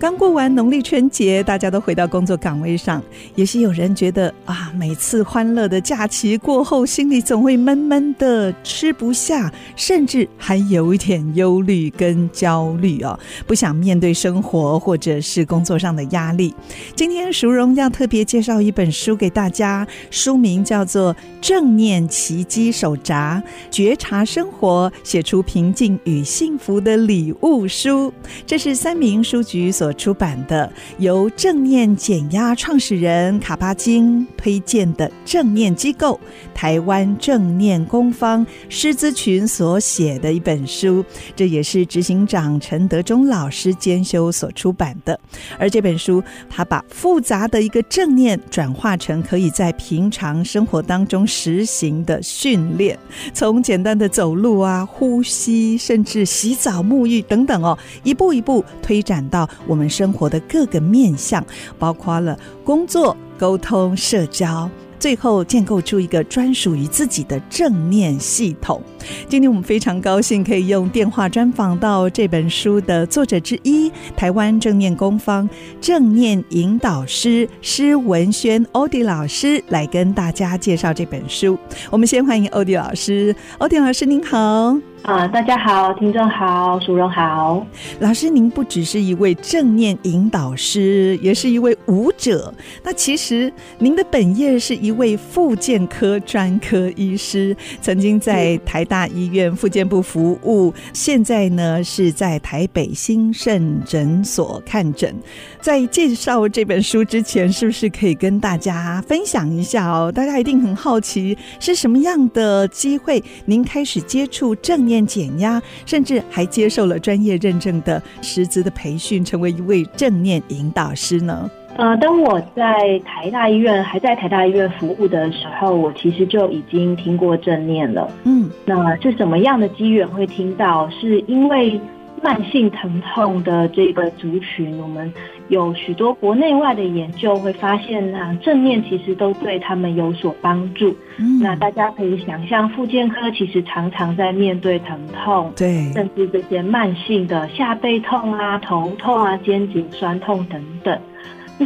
刚过完农历春节，大家都回到工作岗位上，也许有人觉得啊，每次欢乐的假期过后，心里总会闷闷的，吃不下，甚至还有一点忧虑跟焦虑哦，不想面对生活或者是工作上的压力。今天淑荣要特别介绍一本书给大家，书名叫做《正念奇迹手札：觉察生活，写出平静与幸福的礼物》书。这是三民书局所出版的，由正念减压创始人卡巴金推荐的正念机构台湾正念工坊师资群所写的一本书，这也是执行长陈德忠老师兼修所出版的。而这本书，他把复杂的一个正念转化成可以在平常生活当中实行的训练，从简单的走路啊、呼吸，甚至洗澡、沐浴等等哦，一步一步推展到我们我们生活的各个面向，包括了工作、沟通、社交，最后建构出一个专属于自己的正念系统。今天我们非常高兴可以用电话专访到这本书的作者之一，台湾正念工坊正念引导师施文轩欧迪老师来跟大家介绍这本书。我们先欢迎欧迪老师，欧迪老师您好。啊，大家好，听众好，淑荣好。老师，您不只是一位正念引导师，也是一位舞者。那其实您的本业是一位复健科专科医师，曾经在台大医院复健部服务，现在呢是在台北兴盛诊所看诊。在介绍这本书之前，是不是可以跟大家分享一下哦？大家一定很好奇，是什么样的机会您开始接触正念？念减压，甚至还接受了专业认证的师资的培训，成为一位正念引导师呢。呃，当我在台大医院还在台大医院服务的时候，我其实就已经听过正念了。嗯，那是什么样的机缘会听到？是因为。慢性疼痛的这个族群，我们有许多国内外的研究会发现啊，正念其实都对他们有所帮助。嗯，那大家可以想象，复健科其实常常在面对疼痛，对，甚至这些慢性的下背痛啊、头痛啊、肩颈酸痛等等。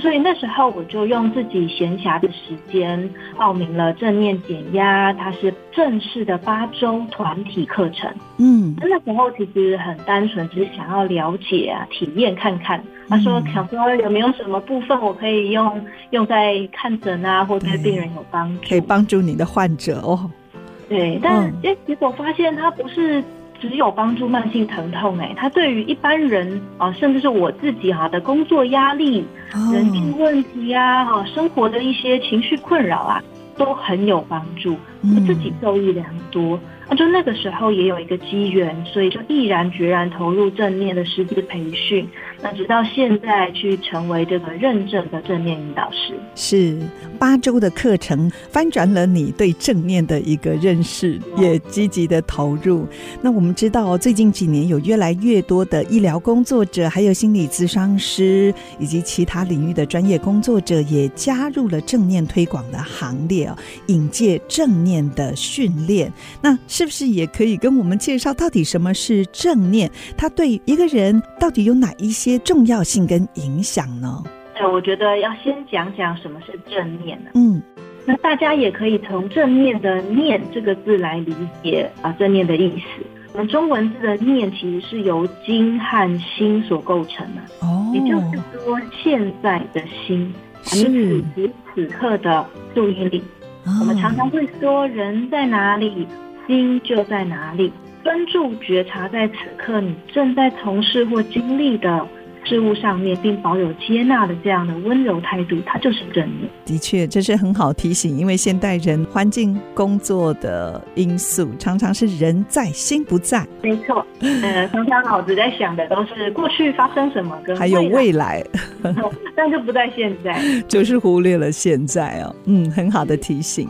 所以那时候我就用自己闲暇的时间报名了正念减压，它是正式的八周团体课程。嗯，那时候其实很单纯，只是想要了解啊，体验看看。他说想说有没有什么部分我可以用用在看诊啊，或对病人有帮助，可以帮助你的患者哦。对，但诶结果发现他不是。只有帮助慢性疼痛，哎，它对于一般人啊，甚至是我自己哈的工作压力、人际问题啊，哈，生活的一些情绪困扰啊，都很有帮助，我自己受益良多。那就那个时候也有一个机缘，所以就毅然决然投入正念的师资培训。那直到现在去成为这个认证的正念引导师，是八周的课程翻转了你对正念的一个认识，也积极的投入。那我们知道，最近几年有越来越多的医疗工作者，还有心理咨商师以及其他领域的专业工作者，也加入了正念推广的行列哦，引介正念的训练。那是不是也可以跟我们介绍到底什么是正念？它对一个人到底有哪一些？重要性跟影响呢？对，我觉得要先讲讲什么是正念呢？嗯，那大家也可以从正念的“念”这个字来理解啊，正念的意思。我们中文字的“念”其实是由精和心所构成的。哦，也就是说，现在的心，是你此时此刻的注意力。哦，我们常常会说，人在哪里，心就在哪里。专注觉察在此刻你正在从事或经历的事物上面，并保有接纳的这样的温柔态度，它就是正念。的确，这是很好提醒，因为现代人环境、工作的因素，常常是人在心不在。没错，呃，常常脑子在想的都是过去发生什么，跟还有未来，但就不在现在，就是忽略了现在哦。嗯，很好的提醒。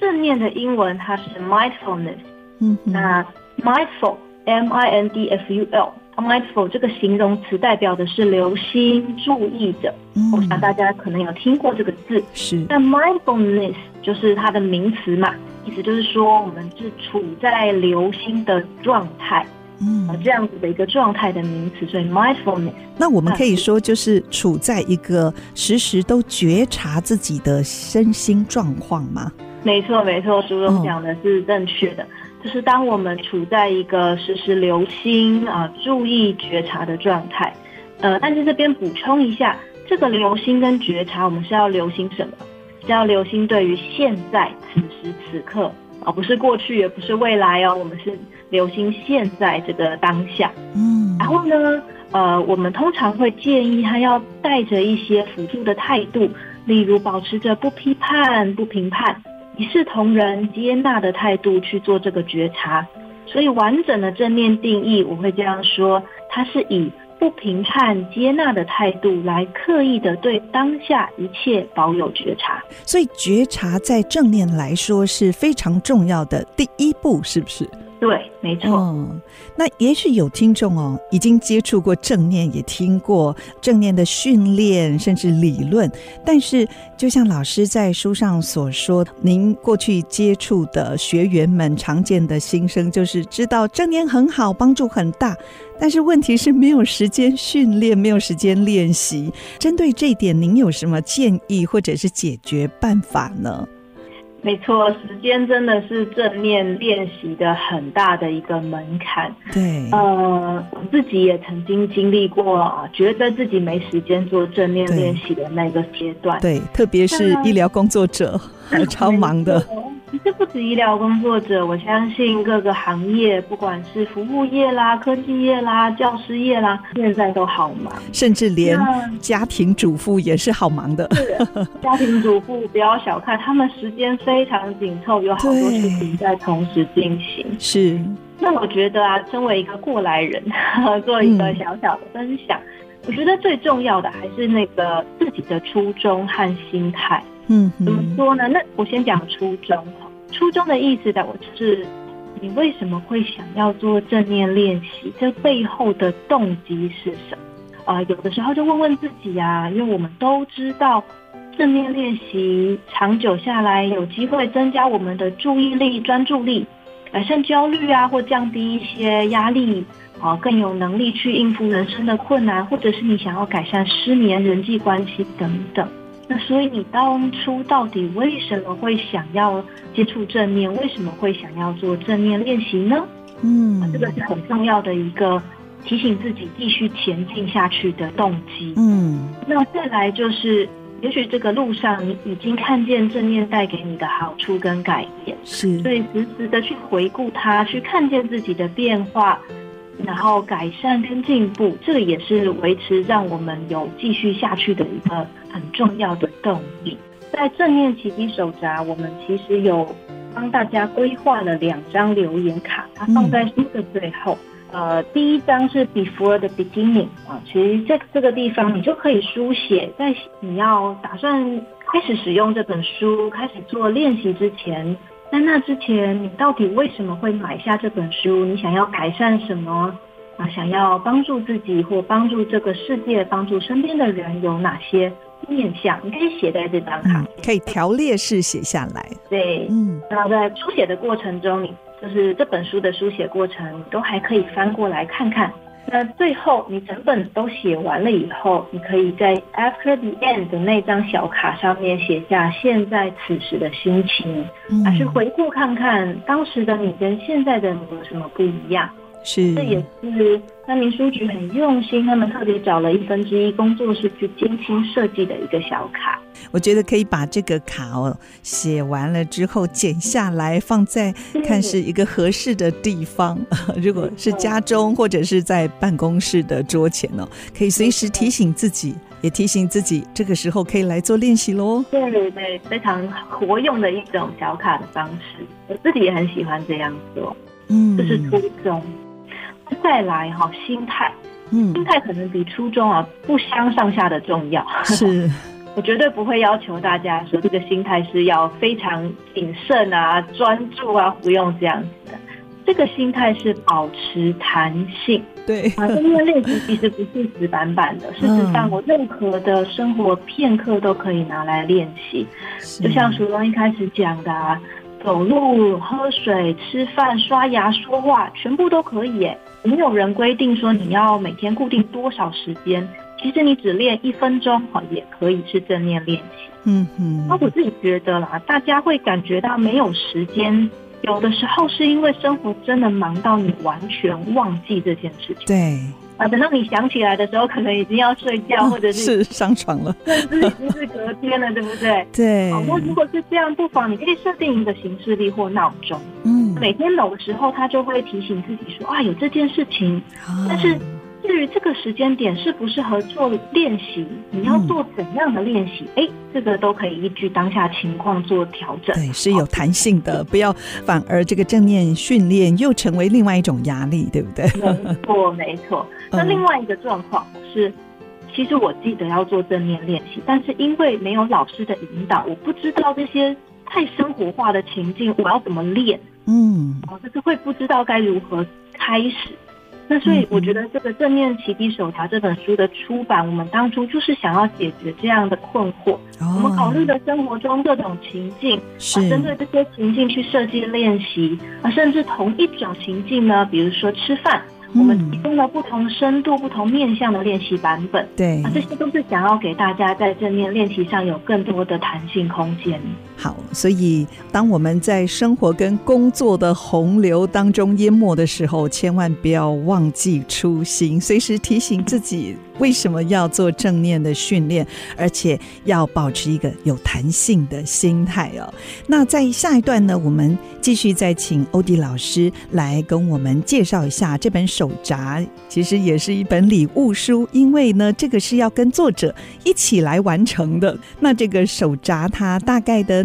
正念的英文它是 mindfulness。嗯，那 mindful，m i n d f u l，mindful 这个形容词代表的是留心、注意的。嗯，我想大家可能有听过这个字。是。那 mindfulness 就是它的名词嘛，意思就是说我们是处在留心的状态。嗯，这样子的一个状态的名词，所以 mindfulness。那我们可以说，就是处在一个时时都觉察自己的身心状况吗？没错，没错，朱总讲的是正确的。哦，就是当我们处在一个时时留心啊、注意觉察的状态。呃，但是这边补充一下，这个留心跟觉察，我们是要留心什么？是要留心对于现在此时此刻。而不是过去，也不是未来哦。我们是留心现在这个当下。嗯，然后呢，呃，我们通常会建议他要带着一些辅助的态度，例如保持着不批判、不评判、一视同仁、接纳的态度去做这个觉察。所以，完整的正念定义，我会这样说：它是以。不评判、接纳的态度，来刻意的对当下一切保有觉察。所以，觉察在正念来说是非常重要的第一步，是不是？对，没错。哦，那也许有听众哦，已经接触过正念，也听过正念的训练，甚至理论。但是，就像老师在书上所说，您过去接触的学员们常见的心声，就是知道正念很好，帮助很大。但是问题是没有时间训练，没有时间练习。针对这一点，您有什么建议或者是解决办法呢？没错，时间真的是正念练习的很大的一个门槛。对，呃，我自己也曾经经历过，觉得自己没时间做正念练习的那个阶段。对，特别是医疗工作者，还超忙的。其实不止医疗工作者，我相信各个行业，不管是服务业啦、科技业啦、教师业啦，现在都好忙，甚至连家庭主妇也是好忙的。是，家庭主妇不要小看，他们时间非常紧凑，有好多事情在同时进行。是。那我觉得啊，身为一个过来人，做一个小小的分享，嗯，我觉得最重要的还是那个自己的初衷和心态。嗯，怎么说呢？那我先讲初衷。初衷的意思的，我就是你为什么会想要做正念练习？这背后的动机是什么？啊、有的时候就问问自己啊，因为我们都知道正念练习长久下来有机会增加我们的注意力、专注力，改善焦虑啊，或降低一些压力，啊、更有能力去应付人生的困难，或者是你想要改善失眠、人际关系等等。那所以你当初到底为什么会想要接触正念？为什么会想要做正念练习呢？嗯，这个是很重要的一个提醒自己继续前进下去的动机。嗯，那再来就是，也许这个路上你已经看见正念带给你的好处跟改变，是，所以时时的去回顾它，去看见自己的变化。然后改善跟进步，这个也是维持让我们有继续下去的一个很重要的动力。在正念奇迹手札，我们其实有帮大家规划了两张留言卡，它放在书的最后。嗯、呃，第一张是 Before the Beginning 啊，其实在这个地方你就可以书写，在你要打算开始使用这本书、开始做练习之前。在那之前，你到底为什么会买下这本书？你想要改善什么？啊，想要帮助自己或帮助这个世界、帮助身边的人，有哪些面向？你可以写在这张卡，嗯，可以条列式写下来。对，嗯，然后在书写的过程中，你就是这本书的书写过程，你都还可以翻过来看看。那最后，你整本都写完了以后，你可以在 After the End 的那张小卡上面写下现在此时的心情，还、嗯、是回顾看看当时的你跟现在的你有什么不一样。是，这也是三民书局很用心，他们特别找了一分之一工作室去精心设计的一个小卡。我觉得可以把这个卡哦写完了之后剪下来，放在看是一个合适的地方。如果是家中或者是在办公室的桌前哦，可以随时提醒自己，也提醒自己这个时候可以来做练习喽。对对对，非常活用的一种小卡的方式，我自己也很喜欢这样做。嗯，这是初衷。再来哈，心态，嗯，心态可能比初衷啊不相上下的重要。是，我绝对不会要求大家说这个心态是要非常谨慎啊、专注啊，不用这样子的。这个心态是保持弹性。对啊，正念练习其实不是死板板的，事实上，我任何的生活片刻都可以拿来练习。就像淑荣一开始讲的啊，走路、喝水、吃饭、刷牙、说话，全部都可以耶。没有人规定说你要每天固定多少时间，其实你只练一分钟哈，也可以是正念练习。嗯嗯，那我自己觉得啦，大家会感觉到没有时间。有的时候是因为生活真的忙到你完全忘记这件事情。对啊，等到你想起来的时候，可能已经要睡觉，或者是，是上床了，甚至已经是隔 天了，对不对？对。那、哦、如果是这样，不妨你可以设定一个行事历或闹钟，嗯，每天某个时候，它就会提醒自己说啊，有这件事情，啊、但是。至于这个时间点适不适合做练习，你要做怎样的练习？哎、嗯，这个都可以依据当下情况做调整。对，是有弹性的，不要反而这个正念训练又成为另外一种压力，对不对？没错，没错。那另外一个状况是，其实我记得要做正念练习，但是因为没有老师的引导，我不知道这些太生活化的情境我要怎么练。嗯，我就是会不知道该如何开始。那所以我觉得这个正念奇迹手札这本书的出版，我们当初就是想要解决这样的困惑。哦、我们考虑了生活中各种情境，啊针对这些情境去设计练习啊，甚至同一种情境呢，比如说吃饭。我们提供了不同深度、不同面向的练习版本，对，啊这些都是想要给大家在正念练习上有更多的弹性空间。好，所以当我们在生活跟工作的洪流当中淹没的时候，千万不要忘记初心，随时提醒自己为什么要做正念的训练，而且要保持一个有弹性的心态哦。那在下一段呢，我们继续再请欧迪老师来跟我们介绍一下这本手手札其实也是一本礼物书，因为呢，这个是要跟作者一起来完成的。那这个手札它大概的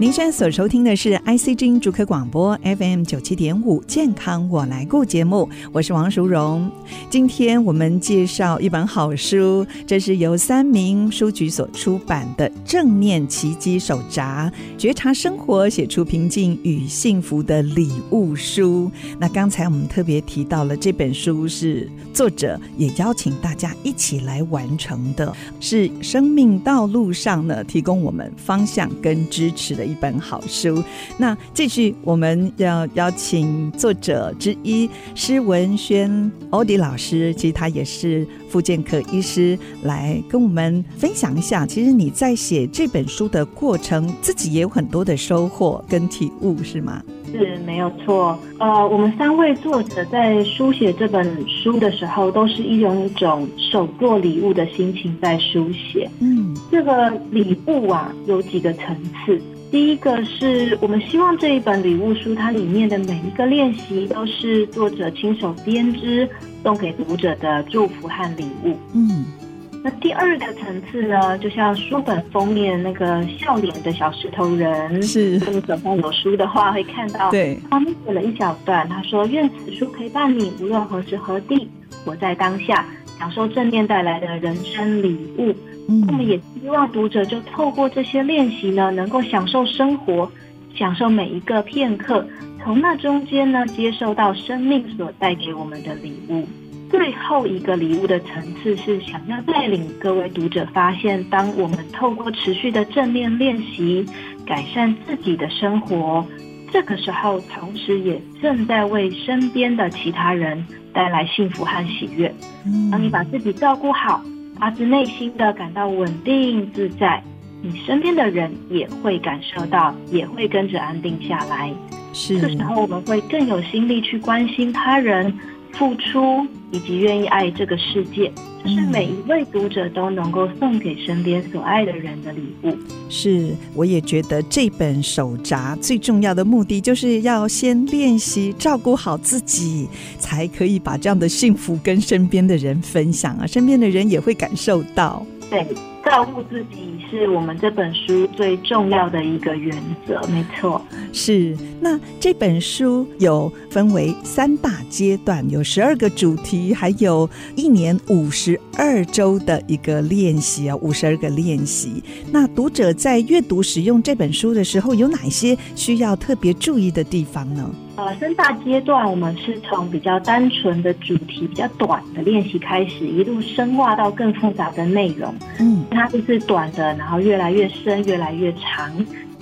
您现在所收听的是 IC 之音竹科广播 FM 九七点五健康我来顾节目，我是王淑荣。今天我们介绍一本好书，这是由三民书局所出版的《正念奇迹手札》，觉察生活，写出平静与幸福的礼物书。那刚才我们特别提到了这本书是作者也邀请大家一起来完成的，是生命道路上呢提供我们方向跟支持的。一本好书。那继续，我们要邀请作者之一施文轩欧迪老师，其实他也是复健科医师，来跟我们分享一下。其实你在写这本书的过程，自己也有很多的收获跟体悟，是吗？是，没有错。呃，我们三位作者在书写这本书的时候，都是一种一种手做礼物的心情在书写。嗯，这个礼物啊，有几个层次。第一个是我们希望这一本礼物书，它里面的每一个练习都是作者亲手编织，送给读者的祝福和礼物。嗯，那第二个层次呢，就像书本封面那个笑脸的小石头人，是，如果你手上有书的话，会看到，对，他们写了一小段，他说：“愿此书陪伴你，无论何时何地，活在当下，享受正念带来的人生礼物。”我们也希望读者就透过这些练习呢，能够享受生活，享受每一个片刻，从那中间呢，接受到生命所带给我们的礼物。最后一个礼物的层次是想要带领各位读者发现，当我们透过持续的正念练习，改善自己的生活，这个时候同时也正在为身边的其他人带来幸福和喜悦。当你把自己照顾好。发自内心的感到稳定自在，你身边的人也会感受到，也会跟着安定下来。是，这时候我们会更有心力去关心他人，付出以及愿意爱这个世界，这是每一位读者都能够送给身边所爱的人的礼物。是，我也觉得这本手札最重要的目的，就是要先练习照顾好自己，才可以把这样的幸福跟身边的人分享啊，身边的人也会感受到。对，照顾自己是我们这本书最重要的一个原则，没错。是，那这本书有分为三大阶段，有十二个主题，还有一年五十二周的一个练习啊，五十二个练习。那读者在阅读使用这本书的时候，有哪些需要特别注意的地方呢？呃，深大阶段，我们是从比较单纯的主题、比较短的练习开始，一路深化到更复杂的内容。嗯，它就是短的，然后越来越深，越来越长。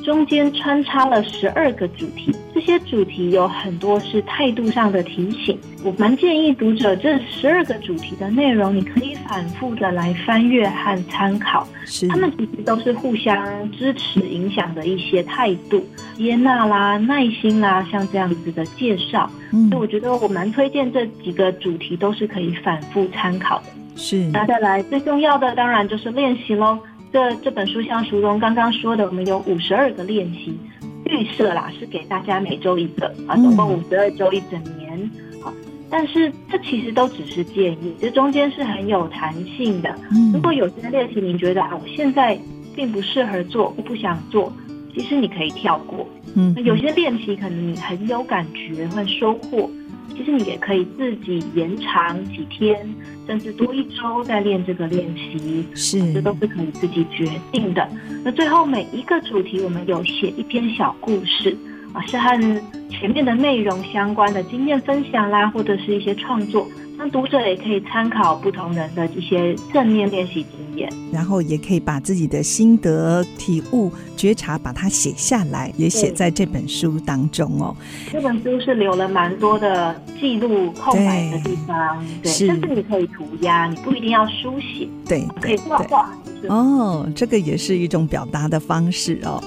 中间穿插了十二个主题，这些主题有很多是态度上的提醒。我蛮建议读者这十二个主题的内容，你可以反复的来翻阅和参考。是，他们其实都是互相支持、影响的一些态度、接纳啦、耐心啦，像这样子的介绍。嗯，所以我觉得我蛮推荐这几个主题都是可以反复参考的。是，那再来最重要的当然就是练习喽。这这本书像书中刚刚说的，我们有五十二个练习，预设啦是给大家每周一个啊，总共五十二周一整年。啊，但是这其实都只是建议，这中间是很有弹性的。如果有些练习你觉得啊，我现在并不适合做，我不想做，其实你可以跳过。嗯，有些练习可能你很有感觉，会收获。其实你也可以自己延长几天，甚至多一周再练这个练习，是，这都是可以自己决定的。那最后每一个主题，我们有写一篇小故事啊，是和前面的内容相关的经验分享啦，或者是一些创作。那读者也可以参考不同人的一些正面练习经验，然后也可以把自己的心得、体悟、觉察，把它写下来，也写在这本书当中哦。这本书是留了蛮多的记录空白的地方，对，甚至你可以涂鸦，你不一定要书写，对，可以画画。哦，这个也是一种表达的方式哦。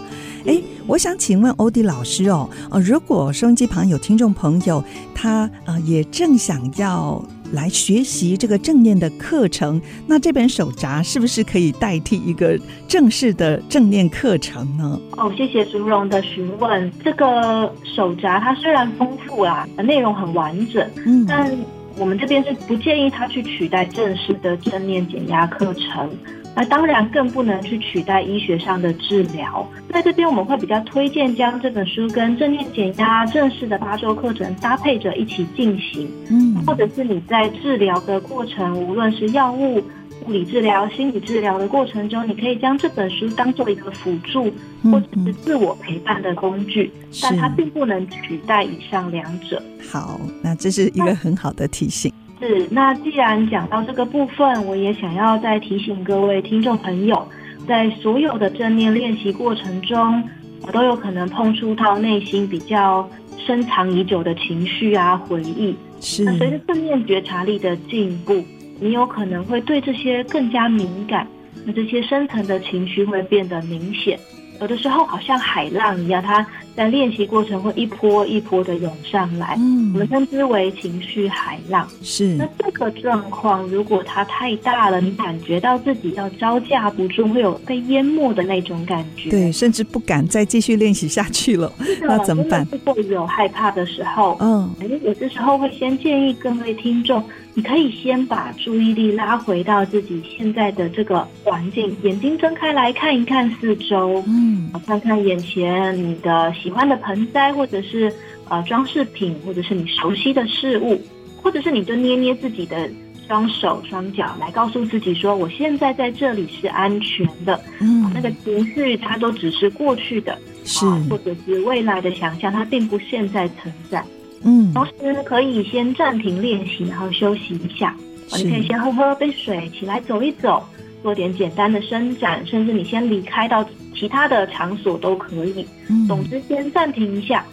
哎，我想请问欧迪老师哦，呃，如果收音机旁有听众朋友，他呃也正想要。来学习这个正念的课程，那这本手札是不是可以代替一个正式的正念课程呢？哦，谢谢竹蓉的询问。这个手札它虽然丰富啊，内容很完整，嗯，但我们这边是不建议它去取代正式的正念减压课程。那当然更不能去取代医学上的治疗。在这边我们会比较推荐将这本书跟正念减压正式的八周课程搭配着一起进行。嗯，或者是你在治疗的过程，无论是药物、物理治疗、心理治疗的过程中，你可以将这本书当做一个辅助或者是自我陪伴的工具，但它并不能取代以上两者。好，那这是一个很好的提醒。是，那既然讲到这个部分，我也想要再提醒各位听众朋友，在所有的正念练习过程中，我都有可能碰触到内心比较深藏已久的情绪啊、回忆。是，那随着正念觉察力的进步，你有可能会对这些更加敏感，那这些深层的情绪会变得明显。有的时候好像海浪一样，它在练习过程会一波一波的涌上来，嗯，我们称之为情绪海浪。是，那这个状况如果它太大了，你感觉到自己要招架不住，会有被淹没的那种感觉，对，甚至不敢再继续练习下去了。那怎么办？如果有害怕的时候，嗯，有的时候会先建议各位听众。你可以先把注意力拉回到自己现在的这个环境，眼睛睁开来看一看四周，嗯，看看眼前你的喜欢的盆栽，或者是呃装饰品，或者是你熟悉的事物，或者是你就捏捏自己的双手双脚，来告诉自己说，我现在在这里是安全的。嗯，那个情绪它都只是过去的，是，或者是未来的想象，它并不现在存在。嗯，同时可以先暂停练习，然后休息一下。你可以先喝喝杯水，起来走一走，做点简单的伸展，甚至你先离开到其他的场所都可以。嗯，总之先暂停一下。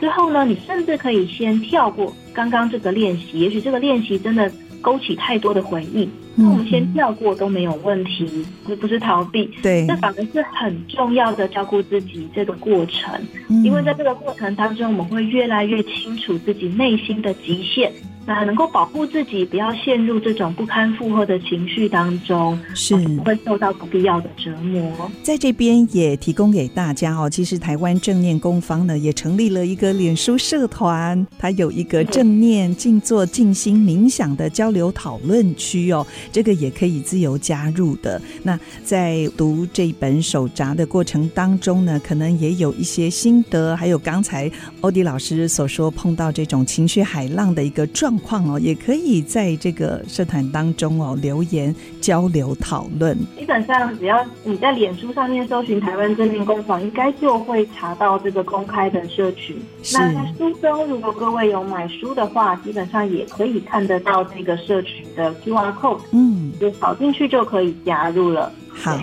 之后呢，你甚至可以先跳过刚刚这个练习，也许这个练习真的勾起太多的回忆，那我们先跳过都没有问题，这不是逃避，对，这反而是很重要的照顾自己这个过程，因为在这个过程当中，我们会越来越清楚自己内心的极限。那能够保护自己，不要陷入这种不堪负荷的情绪当中，是不会受到不必要的折磨。在这边也提供给大家哦，其实台湾正念工坊呢也成立了一个脸书社团，它有一个正念静坐静心冥想的交流讨论区哦，这个也可以自由加入的。那在读这本手札的过程当中呢，可能也有一些心得，还有刚才欧迪老师所说碰到这种情绪海浪的一个状况哦，也可以在这个社团当中哦留言交流讨论。基本上只要你在脸书上面搜寻台湾正念工坊，应该就会查到这个公开的社群。那在书中，如果各位有买书的话，基本上也可以看得到这个社群的 QR code，嗯，就扫进去就可以加入了。好。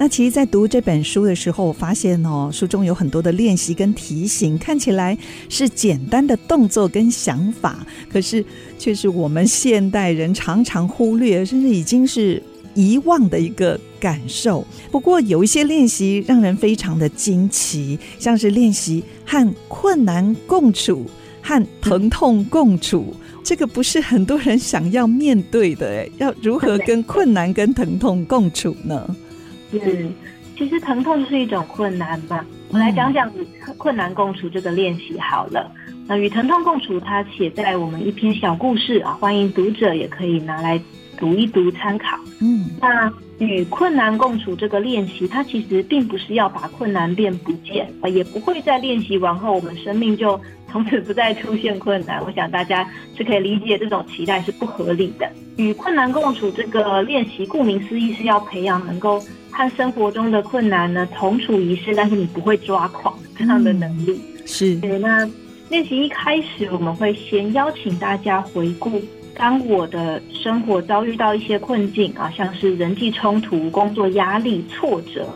那其实，在读这本书的时候，我发现哦，书中有很多的练习跟提醒，看起来是简单的动作跟想法，可是却是我们现代人常常忽略，甚至已经是遗忘的一个感受。不过，有一些练习让人非常的惊奇，像是练习和困难共处、和疼痛共处，这个不是很多人想要面对的诶，要如何跟困难跟疼痛共处呢？是，其实疼痛就是一种困难嘛。我来讲讲与困难共处这个练习好了。那与疼痛共处，它写在我们一篇小故事啊，欢迎读者也可以拿来读一读参考。嗯，那与困难共处这个练习，它其实并不是要把困难变不见，也不会在练习完后我们生命就从此不再出现困难。我想大家是可以理解这种期待是不合理的。与困难共处这个练习，顾名思义是要培养能够。和生活中的困难呢，同处一室，但是你不会抓狂这样的能力。嗯、是。对，那练习一开始，我们会先邀请大家回顾，当我的生活遭遇到一些困境啊，像是人际冲突、工作压力、挫折，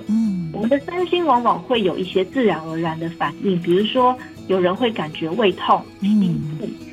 们的身心往往会有一些自然而然的反应，比如说有人会感觉胃痛、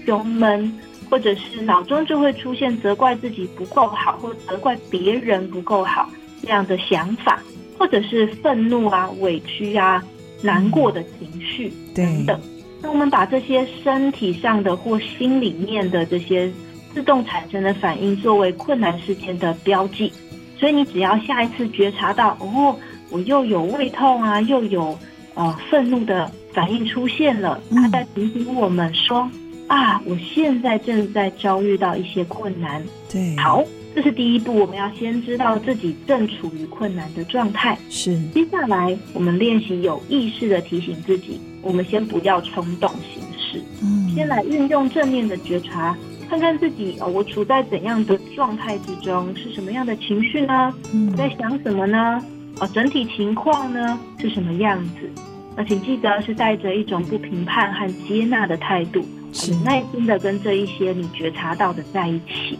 胸闷，或者是脑中就会出现责怪自己不够好，或责怪别人不够好。这样的想法，或者是愤怒啊、委屈啊、难过的情绪等等。那我们把这些身体上的或心里面的这些自动产生的反应，作为困难事件的标记。所以你只要下一次觉察到，哦，我又有胃痛啊，又有呃愤怒的反应出现了，他在提醒我们说，啊，我现在正在遭遇到一些困难。对，好。这是第一步，我们要先知道自己正处于困难的状态。是，接下来我们练习有意识的提醒自己，我们先不要冲动行事，嗯，先来运用正面的觉察，看看自己哦，我处在怎样的状态之中，是什么样的情绪呢？嗯，我在想什么呢？哦，整体情况呢是什么样子？那请记得是带着一种不评判和接纳的态度，很耐心的跟这一些你觉察到的在一起。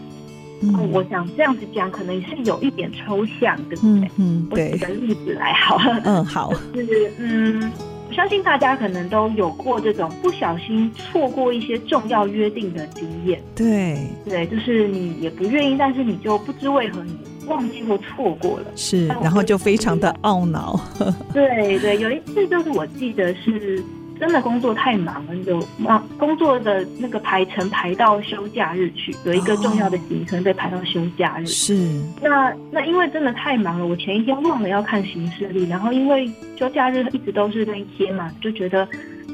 嗯，我想这样子讲可能是有一点抽象，对不对？嗯，对。我举个例子来好了。嗯，好。就是嗯，我相信大家可能都有过这种不小心错过一些重要约定的经验。对，对，就是你也不愿意，但是你就不知为何你忘记或错过了。是，然后就非常的懊恼。对对，有一次就是我记得是。真的工作太忙了，就啊工作的那个排程排到休假日去，有一个重要的行程被排到休假日。是，那那因为真的太忙了，我前一天忘了要看行事历，然后因为休假日一直都是那一天嘛，就觉得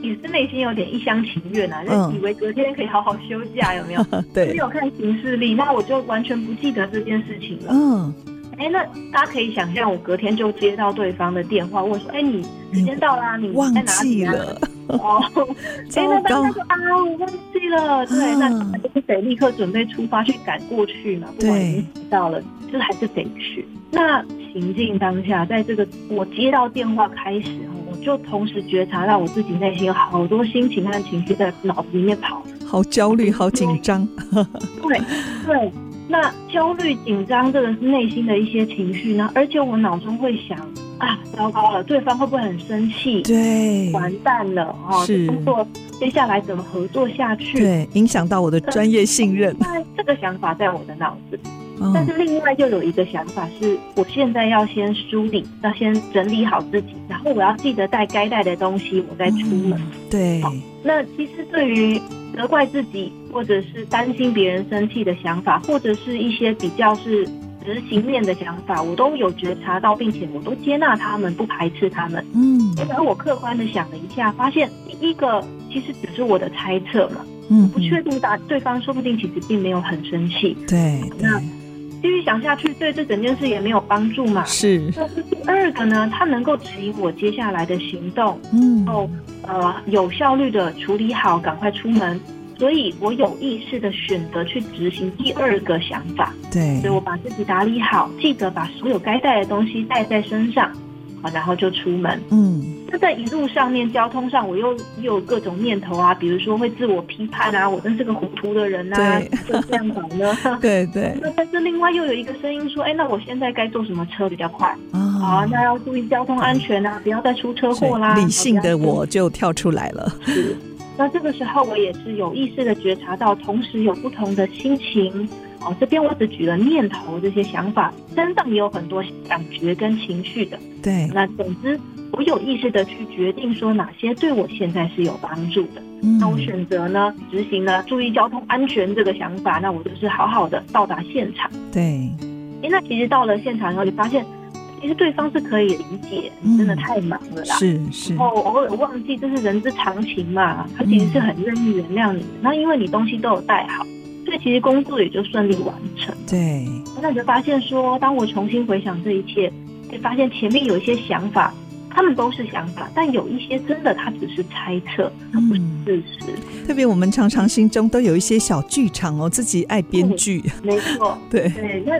也是内心有点一厢情愿啊，就以为隔天可以好好休假，有没有？对，没有看行事历，那我就完全不记得这件事情了。嗯。哎，那大家可以想象，我隔天就接到对方的电话，问说：“哎，你时间到啦，你在哪里啊？”哦，哎，那当时说啊，我忘记了。对，那就是得立刻准备出发去赶过去嘛。不管已经到了，就是还是得去。那行进当下，在这个我接到电话开始，我就同时觉察到我自己内心有好多心情和情绪在脑子里面跑，好焦虑，好紧张。对对。那焦虑、紧张，这个是内心的一些情绪呢，而且我脑中会想啊，糟糕了，对方会不会很生气？对，完蛋了啊！是工作接下来怎么合作下去？对，影响到我的专业信任。这个想法在我的脑子但是另外又有一个想法是，我现在要先梳理，要先整理好自己，然后我要记得带该带的东西，我再出门。嗯、对。那其实对于责怪自己，或者是担心别人生气的想法，或者是一些比较是执行面的想法，我都有觉察到，并且我都接纳他们，不排斥他们。嗯。然后我客观的想了一下，发现第一个其实只是我的猜测嘛。嗯。不确定答对方说不定其实并没有很生气。对。那。继续想下去，对这整件事也没有帮助嘛。是。那第二个呢，他能够指引我接下来的行动，嗯，然后呃有效率的处理好，赶快出门。所以我有意识的选择去执行第二个想法。对。所以我把自己打理好，记得把所有该带的东西带在身上，好，然后就出门。嗯。那在一路上面，交通上，我又又有各种念头啊，比如说会自我批判啊，我真是个糊涂的人啊，就这样搞呢。对对。那 但是另外又有一个声音说，哎，那我现在该坐什么车比较快？啊、那要注意交通安全啊，不要再出车祸啦。理性的我就跳出来了。是。那这个时候我也是有意识的觉察到，同时有不同的心情。哦，这边我只举了念头这些想法，身上也有很多感觉跟情绪的。对。那总之。我有意识的去决定说哪些对我现在是有帮助的，嗯、那我选择呢执行呢注意交通安全这个想法，那我就是好好的到达现场。对，哎，那其实到了现场以后，就发现其实对方是可以理解，你真的太忙了啦，是、嗯、是，然后偶尔忘记，这是人之常情嘛，他其实是很愿意原谅你的。那、嗯、因为你东西都有带好，所以其实工作也就顺利完成。对，那你就发现说，当我重新回想这一切，会发现前面有一些想法。他们都是想法，但有一些真的，他只是猜测，他不是事实。特别我们常常心中都有一些小剧场哦，自己爱编剧。没错，对对。那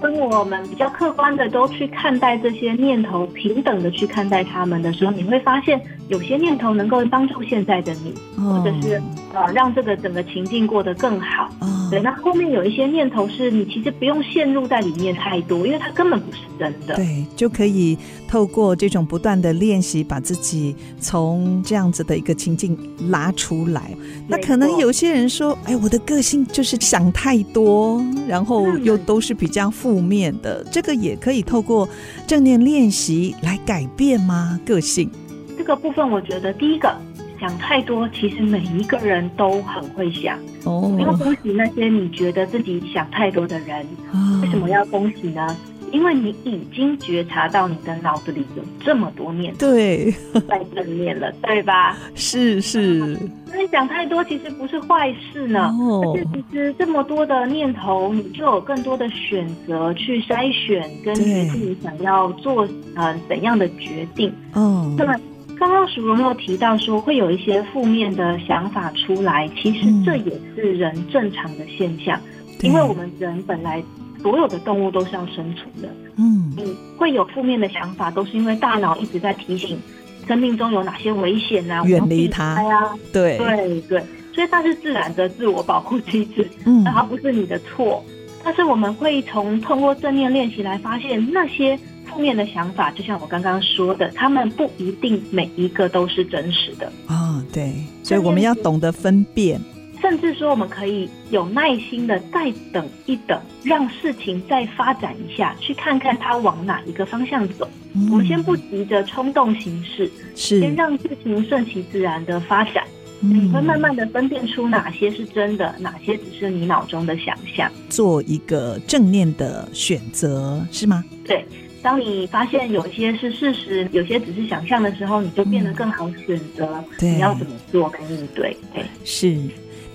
当我们比较客观的都去看待这些念头，平等的去看待他们的时候，你会发现有些念头能够帮助现在的你，或者是呃让这个整个情境过得更好。对，那后面有一些念头是你其实不用陷入在里面太多，因为它根本不是真的。对，就可以透过这种不断的练习，把自己从这样子的一个情境拉出来。那可能有些人说：“哎，我的个性就是想太多，然后又都是比较负面的。”这个也可以透过正念练习来改变吗？个性？这个部分，我觉得第一个。想太多，其实每一个人都很会想。哦，要恭喜那些你觉得自己想太多的人。哦，为什么要恭喜呢？因为你已经觉察到你的脑子里有这么多念头，对，在正面了，对吧？是是。那你想太多其实不是坏事呢。哦。而且其实这么多的念头，你就有更多的选择去筛选，跟决定你想要做呃怎样的决定。嗯。那么。刚刚淑蓉又提到说，会有一些负面的想法出来，其实这也是人正常的现象，嗯、因为我们人本来所有的动物都是要生存的。嗯，嗯，会有负面的想法，都是因为大脑一直在提醒生命中有哪些危险啊，远离它呀。对对对，所以它是自然的自我保护机制，嗯，它不是你的错。但是我们会从通过正念练习来发现那些。负面的想法，就像我刚刚说的，他们不一定每一个都是真实的啊、哦。对，所以我们要懂得分辨，甚至说我们可以有耐心的再等一等，让事情再发展一下，去看看它往哪一个方向走。嗯、我们先不急着冲动行事，是先让事情顺其自然的发展。嗯、你会慢慢的分辨出哪些是真的，哪些只是你脑中的想象，做一个正念的选择，是吗？对。当你发现有些是事实，有些只是想象的时候，你就变得更好选择。你要怎么做跟应对？对，是。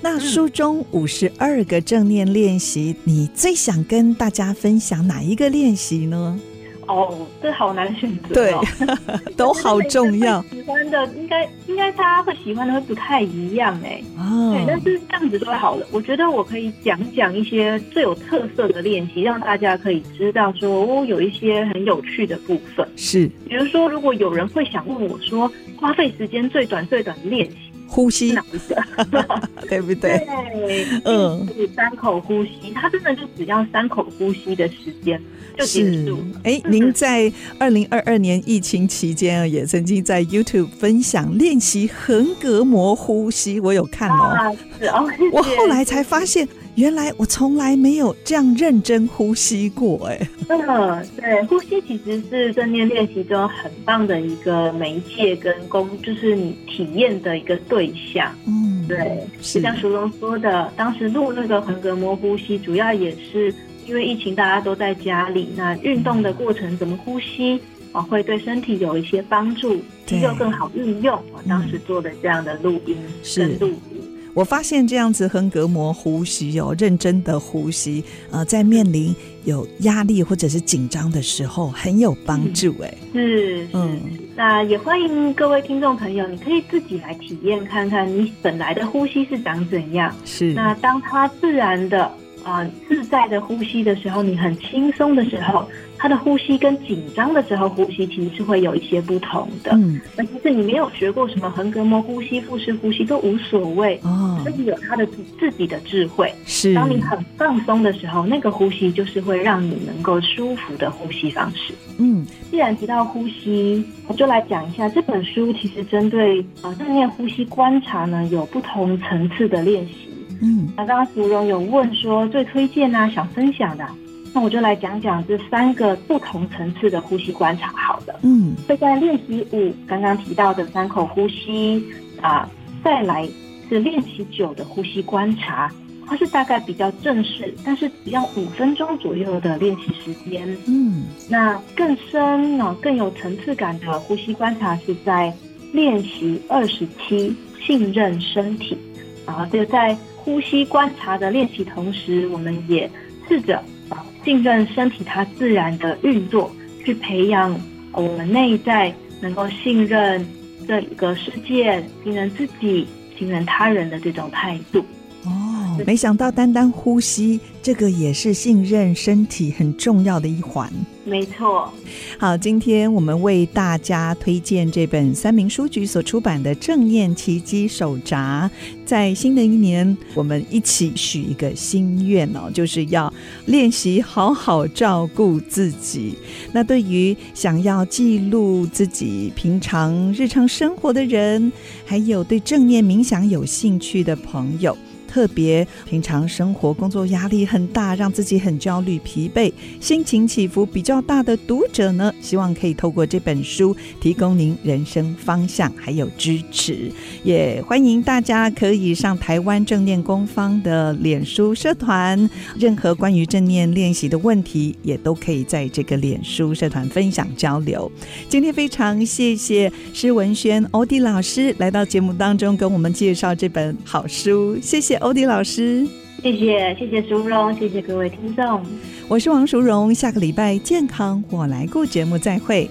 那书中五十二个正念练习，你最想跟大家分享哪一个练习呢？哦，这好难选择哦，对，都好重要。喜欢的应该应该大家会喜欢的会不太一样哎。哦，对，但是这样子就好了。我觉得我可以讲讲一些最有特色的练习，让大家可以知道说哦，有一些很有趣的部分。是，比如说，如果有人会想问我说，花费时间最短最短的练习。呼吸？对不对？对，嗯，三口呼吸，它真的就只要三口呼吸的时间就结束。哎，您在二零二二年疫情期间也曾经在 YouTube 分享练习横膈膜呼吸，我有看哦。是哦，我后来才发现。原来我从来没有这样认真呼吸过，哎。嗯，对，呼吸其实是正念练习中很棒的一个媒介跟工，就是你体验的一个对象。嗯，对，就像淑荣说的，当时录那个横膈膜呼吸，主要也是因为疫情，大家都在家里，那运动的过程怎么呼吸啊，会对身体有一些帮助，肌肉更好运用。我当时做的这样的录音跟录音。我发现这样子横膈膜呼吸哦，认真的呼吸，呃，在面临有压力或者是紧张的时候很有帮助。哎，是，嗯，那也欢迎各位听众朋友，你可以自己来体验看看，你本来的呼吸是长怎样。是，那当它自然的啊、呃、自在的呼吸的时候，你很轻松的时候。他的呼吸跟紧张的时候呼吸其实是会有一些不同的。嗯，那其实你没有学过什么横膈膜呼吸、腹式呼吸都无所谓。哦，自己有他的自自己的智慧。是，当你很放松的时候，那个呼吸就是会让你能够舒服的呼吸方式。嗯，既然提到呼吸，我就来讲一下这本书。其实针对啊正念呼吸观察呢，有不同层次的练习。嗯，那刚刚芙蓉有问说最推荐啊，想分享的。那我就来讲讲这三个不同层次的呼吸观察。好的，嗯，会在练习五刚刚提到的三口呼吸啊，再来是练习九的呼吸观察，它是大概比较正式，但是只要五分钟左右的练习时间。嗯，那更深呢，更有层次感的呼吸观察是在练习二十七信任身体啊，这个在呼吸观察的练习同时，我们也试着啊。信任身体它自然的运作，去培养我们内在能够信任这个世界、信任自己、信任他人的这种态度。哦，没想到单单呼吸，这个也是信任身体很重要的一环。没错，好，今天我们为大家推荐这本三明书局所出版的《正念奇迹手札》。在新的一年，我们一起许一个心愿哦，就是要练习好好照顾自己。那对于想要记录自己平常日常生活的人，还有对正念冥想有兴趣的朋友。特别平常生活工作压力很大，让自己很焦虑、疲惫，心情起伏比较大的读者呢，希望可以透过这本书提供您人生方向还有支持。也欢迎大家可以上台湾正念工坊的脸书社团，任何关于正念练习的问题，也都可以在这个脸书社团分享交流。今天非常谢谢施文轩欧弟老师来到节目当中，跟我们介绍这本好书，谢谢。欧迪老师。谢谢谢谢淑荣谢谢各位听众。我是王淑荣下个礼拜健康我来过节目再会。